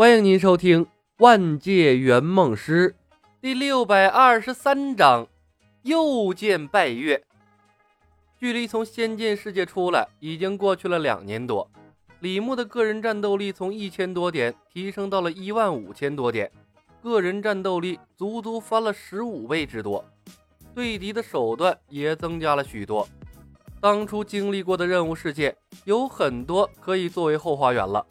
欢迎您收听《万界圆梦师》第六百二十三章：又见拜月。距离从仙剑世界出来已经过去了两年多，李牧的个人战斗力从一千多点提升到了一万五千多点，个人战斗力足足翻了十五倍之多，对敌的手段也增加了许多。当初经历过的任务世界有很多可以作为后花园了。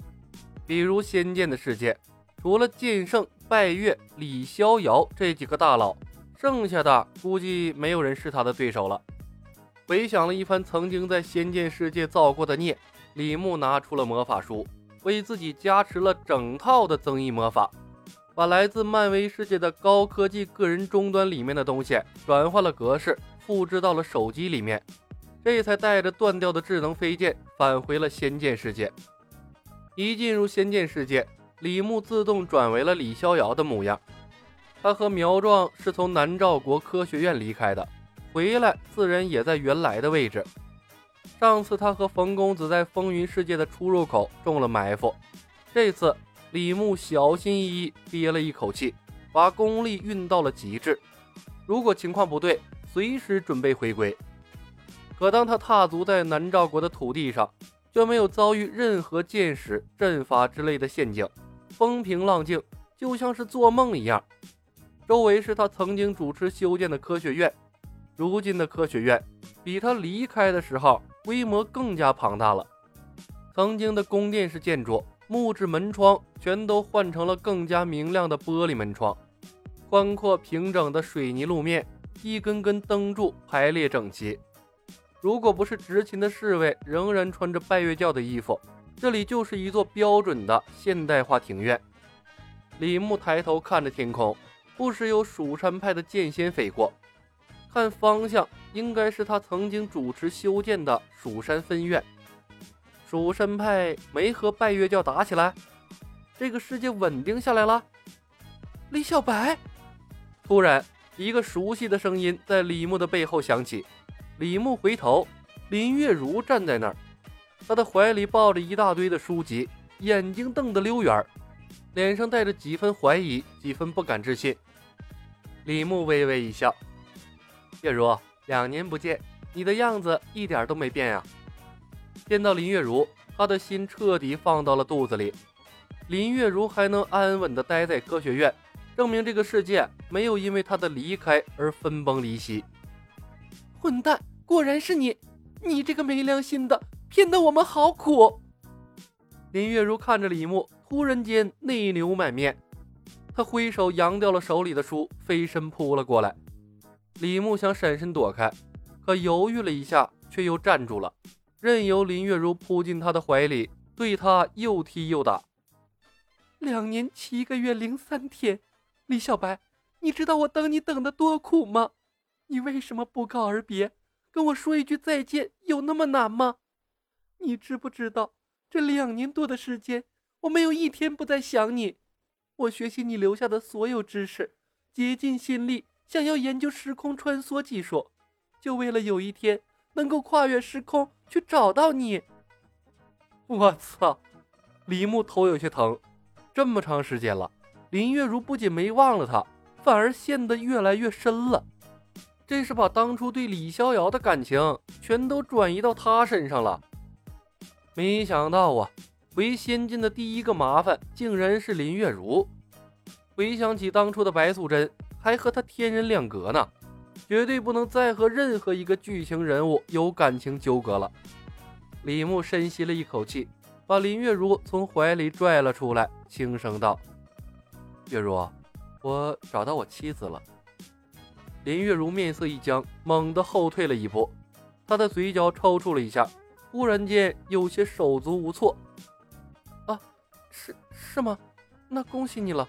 比如仙剑的世界，除了剑圣、拜月、李逍遥这几个大佬，剩下的估计没有人是他的对手了。回想了一番曾经在仙剑世界造过的孽，李牧拿出了魔法书，为自己加持了整套的增益魔法，把来自漫威世界的高科技个人终端里面的东西转换了格式，复制到了手机里面，这才带着断掉的智能飞剑返回了仙剑世界。一进入仙剑世界，李牧自动转为了李逍遥的模样。他和苗壮是从南诏国科学院离开的，回来自然也在原来的位置。上次他和冯公子在风云世界的出入口中了埋伏，这次李牧小心翼翼憋了一口气，把功力运到了极致。如果情况不对，随时准备回归。可当他踏足在南诏国的土地上，却没有遭遇任何箭矢、阵法之类的陷阱，风平浪静，就像是做梦一样。周围是他曾经主持修建的科学院，如今的科学院比他离开的时候规模更加庞大了。曾经的宫殿式建筑，木质门窗全都换成了更加明亮的玻璃门窗，宽阔平整的水泥路面，一根根灯柱排列整齐。如果不是执勤的侍卫仍然穿着拜月教的衣服，这里就是一座标准的现代化庭院。李牧抬头看着天空，不时有蜀山派的剑仙飞过，看方向应该是他曾经主持修建的蜀山分院。蜀山派没和拜月教打起来，这个世界稳定下来了。李小白，突然一个熟悉的声音在李牧的背后响起。李牧回头，林月如站在那儿，他的怀里抱着一大堆的书籍，眼睛瞪得溜圆，脸上带着几分怀疑，几分不敢置信。李牧微微一笑：“月如，两年不见，你的样子一点都没变呀。”见到林月如，他的心彻底放到了肚子里。林月如还能安稳地待在科学院，证明这个世界没有因为他的离开而分崩离析。混蛋！果然是你，你这个没良心的，骗得我们好苦。林月如看着李牧，突然间泪流满面，他挥手扬掉了手里的书，飞身扑了过来。李牧想闪身躲开，可犹豫了一下，却又站住了，任由林月如扑进他的怀里，对他又踢又打。两年七个月零三天，李小白，你知道我等你等的多苦吗？你为什么不告而别？跟我说一句再见，有那么难吗？你知不知道，这两年多的时间，我没有一天不在想你。我学习你留下的所有知识，竭尽心力，想要研究时空穿梭技术，就为了有一天能够跨越时空去找到你。我操！李牧头有些疼。这么长时间了，林月如不仅没忘了他，反而陷得越来越深了。这是把当初对李逍遥的感情全都转移到他身上了。没想到啊，回仙境的第一个麻烦竟然是林月如。回想起当初的白素贞，还和他天人两隔呢，绝对不能再和任何一个剧情人物有感情纠葛了。李牧深吸了一口气，把林月如从怀里拽了出来，轻声道：“月如，我找到我妻子了。”林月如面色一僵，猛地后退了一步，她的嘴角抽搐了一下，忽然间有些手足无措。啊，是是吗？那恭喜你了。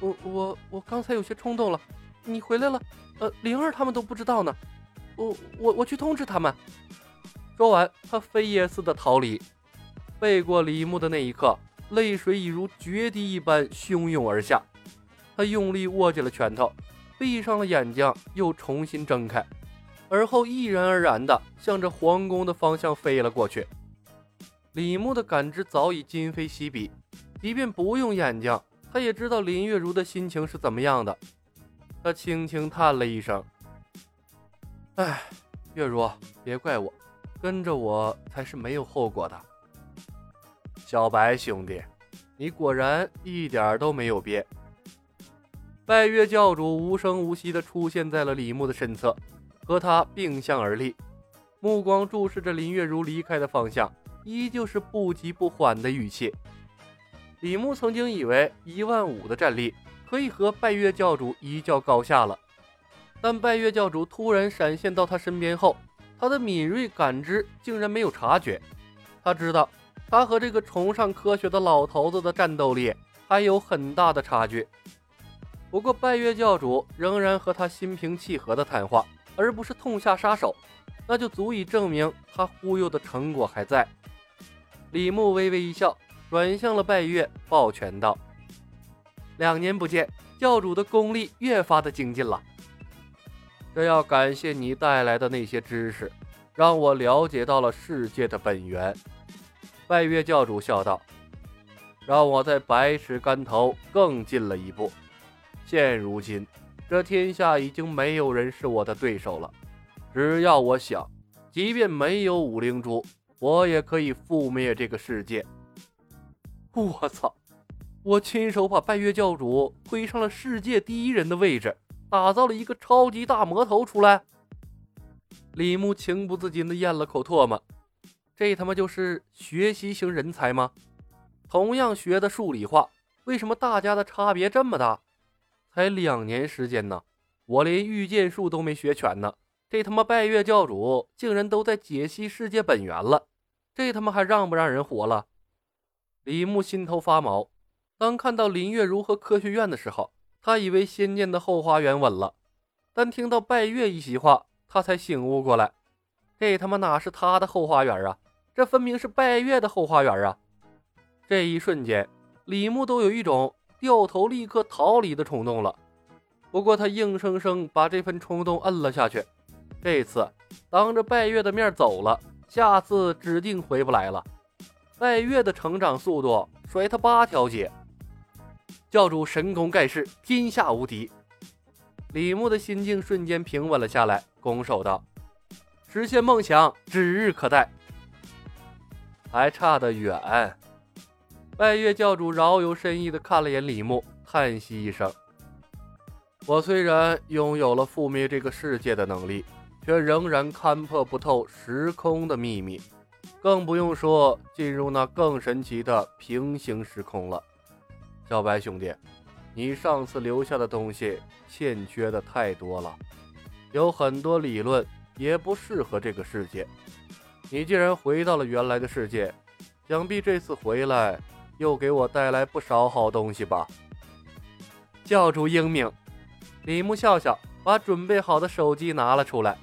我我我刚才有些冲动了。你回来了，呃，灵儿他们都不知道呢。我我我去通知他们。说完，他飞也似的逃离。背过李牧的那一刻，泪水已如决堤一般汹涌而下。他用力握紧了拳头。闭上了眼睛，又重新睁开，而后毅然而然地向着皇宫的方向飞了过去。李牧的感知早已今非昔比，即便不用眼睛，他也知道林月如的心情是怎么样的。他轻轻叹了一声：“哎，月如，别怪我，跟着我才是没有后果的。”小白兄弟，你果然一点都没有变。拜月教主无声无息地出现在了李牧的身侧，和他并向而立，目光注视着林月如离开的方向，依旧是不急不缓的语气。李牧曾经以为一万五的战力可以和拜月教主一较高下了，但拜月教主突然闪现到他身边后，他的敏锐感知竟然没有察觉。他知道，他和这个崇尚科学的老头子的战斗力还有很大的差距。不过，拜月教主仍然和他心平气和的谈话，而不是痛下杀手，那就足以证明他忽悠的成果还在。李牧微微一笑，转向了拜月，抱拳道：“两年不见，教主的功力越发的精进了。这要感谢你带来的那些知识，让我了解到了世界的本源。”拜月教主笑道：“让我在百尺竿头更进了一步。”现如今，这天下已经没有人是我的对手了。只要我想，即便没有五灵珠，我也可以覆灭这个世界。我操！我亲手把拜月教主推上了世界第一人的位置，打造了一个超级大魔头出来。李牧情不自禁地咽了口唾沫，这他妈就是学习型人才吗？同样学的数理化，为什么大家的差别这么大？才两年时间呢，我连御剑术都没学全呢。这他妈拜月教主竟然都在解析世界本源了，这他妈还让不让人活了？李牧心头发毛。当看到林月如和科学院的时候，他以为仙剑的后花园稳了，但听到拜月一席话，他才醒悟过来，这他妈哪是他的后花园啊？这分明是拜月的后花园啊！这一瞬间，李牧都有一种。掉头立刻逃离的冲动了，不过他硬生生把这份冲动摁了下去。这次当着拜月的面走了，下次指定回不来了。拜月的成长速度甩他八条街。教主神功盖世，天下无敌。李牧的心境瞬间平稳了下来，拱手道：“实现梦想指日可待。”还差得远。拜月教主饶有深意地看了眼李牧，叹息一声：“我虽然拥有了覆灭这个世界的能力，却仍然看破不透时空的秘密，更不用说进入那更神奇的平行时空了。小白兄弟，你上次留下的东西欠缺的太多了，有很多理论也不适合这个世界。你既然回到了原来的世界，想必这次回来……”又给我带来不少好东西吧，教主英明。李牧笑笑，把准备好的手机拿了出来。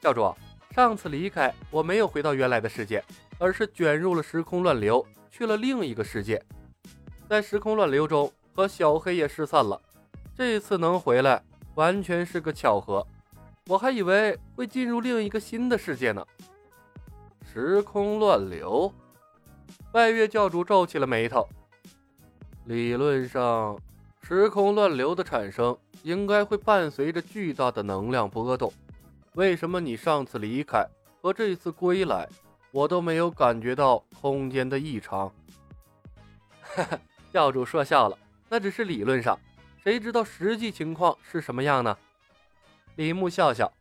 教主，上次离开，我没有回到原来的世界，而是卷入了时空乱流，去了另一个世界。在时空乱流中，和小黑也失散了。这次能回来，完全是个巧合。我还以为会进入另一个新的世界呢。时空乱流。拜月教主皱起了眉头。理论上，时空乱流的产生应该会伴随着巨大的能量波动。为什么你上次离开和这次归来，我都没有感觉到空间的异常？哈哈，教主说笑了，那只是理论上，谁知道实际情况是什么样呢？李牧笑笑，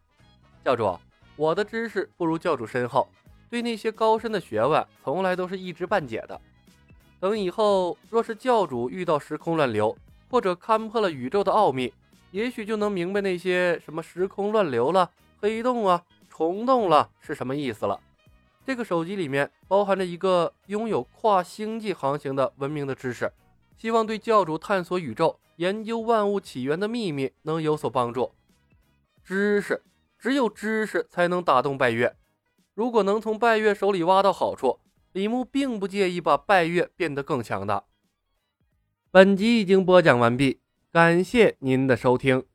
教主，我的知识不如教主深厚。对那些高深的学问，从来都是一知半解的。等以后若是教主遇到时空乱流，或者看破了宇宙的奥秘，也许就能明白那些什么时空乱流了、黑洞啊、虫洞了是什么意思了。这个手机里面包含着一个拥有跨星际航行的文明的知识，希望对教主探索宇宙、研究万物起源的秘密能有所帮助。知识，只有知识才能打动拜月。如果能从拜月手里挖到好处，李牧并不介意把拜月变得更强大。本集已经播讲完毕，感谢您的收听。